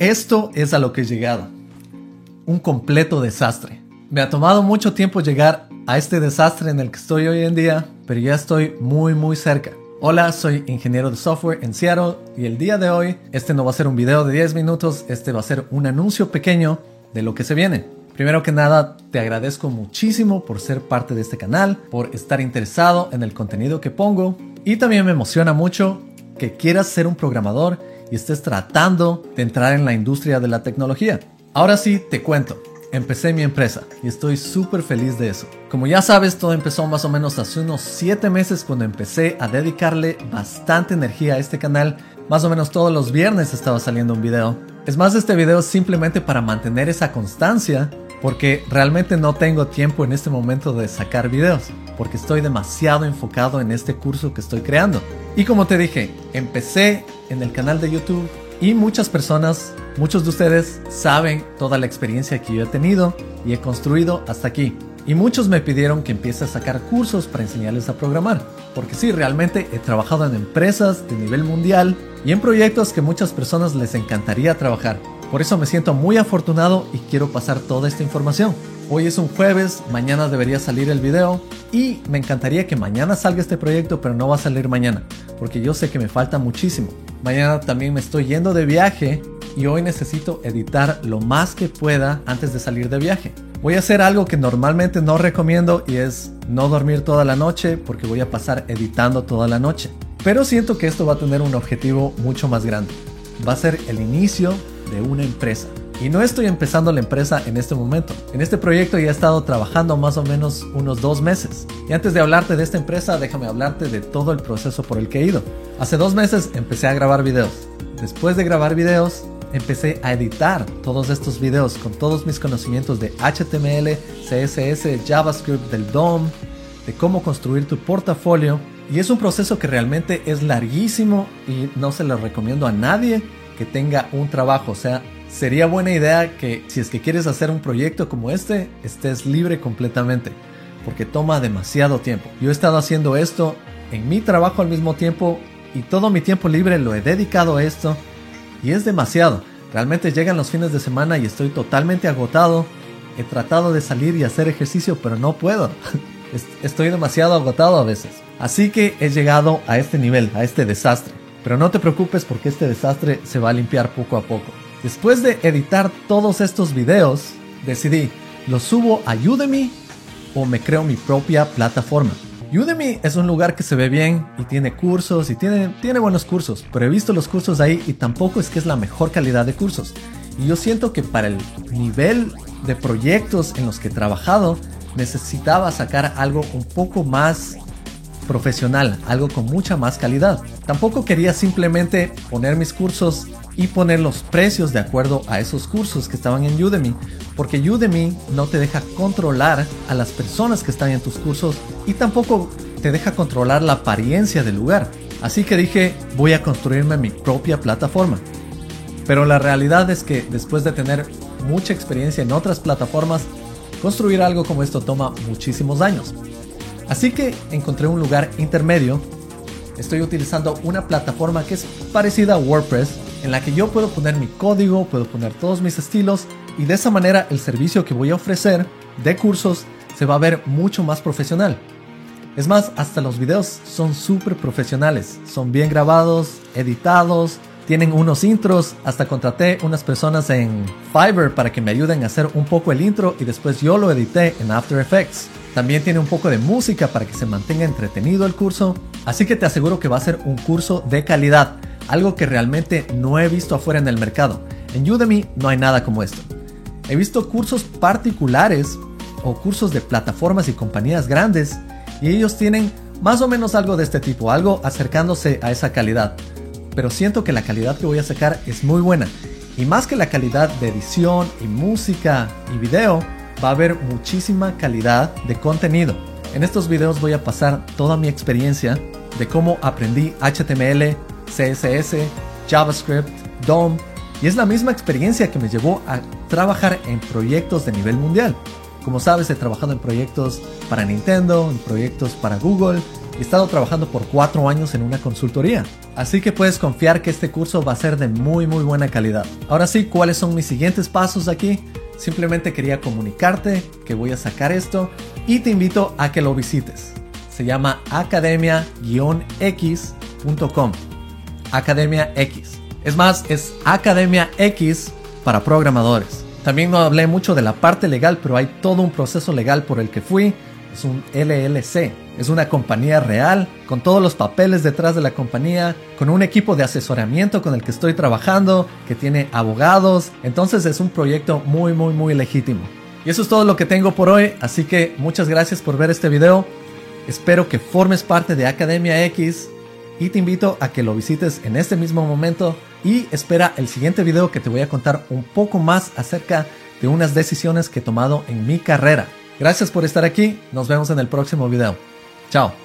Esto es a lo que he llegado. Un completo desastre. Me ha tomado mucho tiempo llegar a este desastre en el que estoy hoy en día, pero ya estoy muy muy cerca. Hola, soy ingeniero de software en Seattle y el día de hoy este no va a ser un video de 10 minutos, este va a ser un anuncio pequeño de lo que se viene. Primero que nada, te agradezco muchísimo por ser parte de este canal, por estar interesado en el contenido que pongo y también me emociona mucho que quieras ser un programador y estés tratando de entrar en la industria de la tecnología. Ahora sí, te cuento. Empecé mi empresa y estoy súper feliz de eso. Como ya sabes, todo empezó más o menos hace unos 7 meses cuando empecé a dedicarle bastante energía a este canal. Más o menos todos los viernes estaba saliendo un video. Es más, este video es simplemente para mantener esa constancia porque realmente no tengo tiempo en este momento de sacar videos porque estoy demasiado enfocado en este curso que estoy creando. Y como te dije, empecé en el canal de YouTube y muchas personas, muchos de ustedes saben toda la experiencia que yo he tenido y he construido hasta aquí. Y muchos me pidieron que empiece a sacar cursos para enseñarles a programar. Porque sí, realmente he trabajado en empresas de nivel mundial y en proyectos que muchas personas les encantaría trabajar. Por eso me siento muy afortunado y quiero pasar toda esta información. Hoy es un jueves, mañana debería salir el video y me encantaría que mañana salga este proyecto, pero no va a salir mañana, porque yo sé que me falta muchísimo. Mañana también me estoy yendo de viaje y hoy necesito editar lo más que pueda antes de salir de viaje. Voy a hacer algo que normalmente no recomiendo y es no dormir toda la noche porque voy a pasar editando toda la noche. Pero siento que esto va a tener un objetivo mucho más grande. Va a ser el inicio de una empresa. Y no estoy empezando la empresa en este momento. En este proyecto ya he estado trabajando más o menos unos dos meses. Y antes de hablarte de esta empresa, déjame hablarte de todo el proceso por el que he ido. Hace dos meses empecé a grabar videos. Después de grabar videos, empecé a editar todos estos videos con todos mis conocimientos de HTML, CSS, JavaScript, del DOM, de cómo construir tu portafolio. Y es un proceso que realmente es larguísimo y no se lo recomiendo a nadie que tenga un trabajo. Sea, sería buena idea que si es que quieres hacer un proyecto como este, estés libre completamente, porque toma demasiado tiempo. Yo he estado haciendo esto en mi trabajo al mismo tiempo y todo mi tiempo libre lo he dedicado a esto y es demasiado. Realmente llegan los fines de semana y estoy totalmente agotado. He tratado de salir y hacer ejercicio, pero no puedo. Estoy demasiado agotado a veces. Así que he llegado a este nivel, a este desastre. Pero no te preocupes porque este desastre se va a limpiar poco a poco. Después de editar todos estos videos, decidí, ¿los subo a Udemy o me creo mi propia plataforma? Udemy es un lugar que se ve bien y tiene cursos y tiene, tiene buenos cursos, pero he visto los cursos ahí y tampoco es que es la mejor calidad de cursos. Y yo siento que para el nivel de proyectos en los que he trabajado, necesitaba sacar algo un poco más profesional, algo con mucha más calidad. Tampoco quería simplemente poner mis cursos y poner los precios de acuerdo a esos cursos que estaban en Udemy, porque Udemy no te deja controlar a las personas que están en tus cursos y tampoco te deja controlar la apariencia del lugar. Así que dije, voy a construirme mi propia plataforma. Pero la realidad es que después de tener mucha experiencia en otras plataformas, construir algo como esto toma muchísimos años. Así que encontré un lugar intermedio. Estoy utilizando una plataforma que es parecida a WordPress, en la que yo puedo poner mi código, puedo poner todos mis estilos y de esa manera el servicio que voy a ofrecer de cursos se va a ver mucho más profesional. Es más, hasta los videos son súper profesionales, son bien grabados, editados, tienen unos intros, hasta contraté unas personas en Fiverr para que me ayuden a hacer un poco el intro y después yo lo edité en After Effects. También tiene un poco de música para que se mantenga entretenido el curso, así que te aseguro que va a ser un curso de calidad algo que realmente no he visto afuera en el mercado. En Udemy no hay nada como esto. He visto cursos particulares o cursos de plataformas y compañías grandes y ellos tienen más o menos algo de este tipo, algo acercándose a esa calidad. Pero siento que la calidad que voy a sacar es muy buena. Y más que la calidad de edición y música y video, va a haber muchísima calidad de contenido. En estos videos voy a pasar toda mi experiencia de cómo aprendí HTML, CSS, JavaScript, DOM, y es la misma experiencia que me llevó a trabajar en proyectos de nivel mundial. Como sabes, he trabajado en proyectos para Nintendo, en proyectos para Google, he estado trabajando por cuatro años en una consultoría. Así que puedes confiar que este curso va a ser de muy muy buena calidad. Ahora sí, ¿cuáles son mis siguientes pasos aquí? Simplemente quería comunicarte que voy a sacar esto y te invito a que lo visites. Se llama academia-x.com. Academia X. Es más, es Academia X para programadores. También no hablé mucho de la parte legal, pero hay todo un proceso legal por el que fui. Es un LLC. Es una compañía real, con todos los papeles detrás de la compañía, con un equipo de asesoramiento con el que estoy trabajando, que tiene abogados. Entonces es un proyecto muy, muy, muy legítimo. Y eso es todo lo que tengo por hoy, así que muchas gracias por ver este video. Espero que formes parte de Academia X y te invito a que lo visites en este mismo momento y espera el siguiente video que te voy a contar un poco más acerca de unas decisiones que he tomado en mi carrera. Gracias por estar aquí, nos vemos en el próximo video. Chao.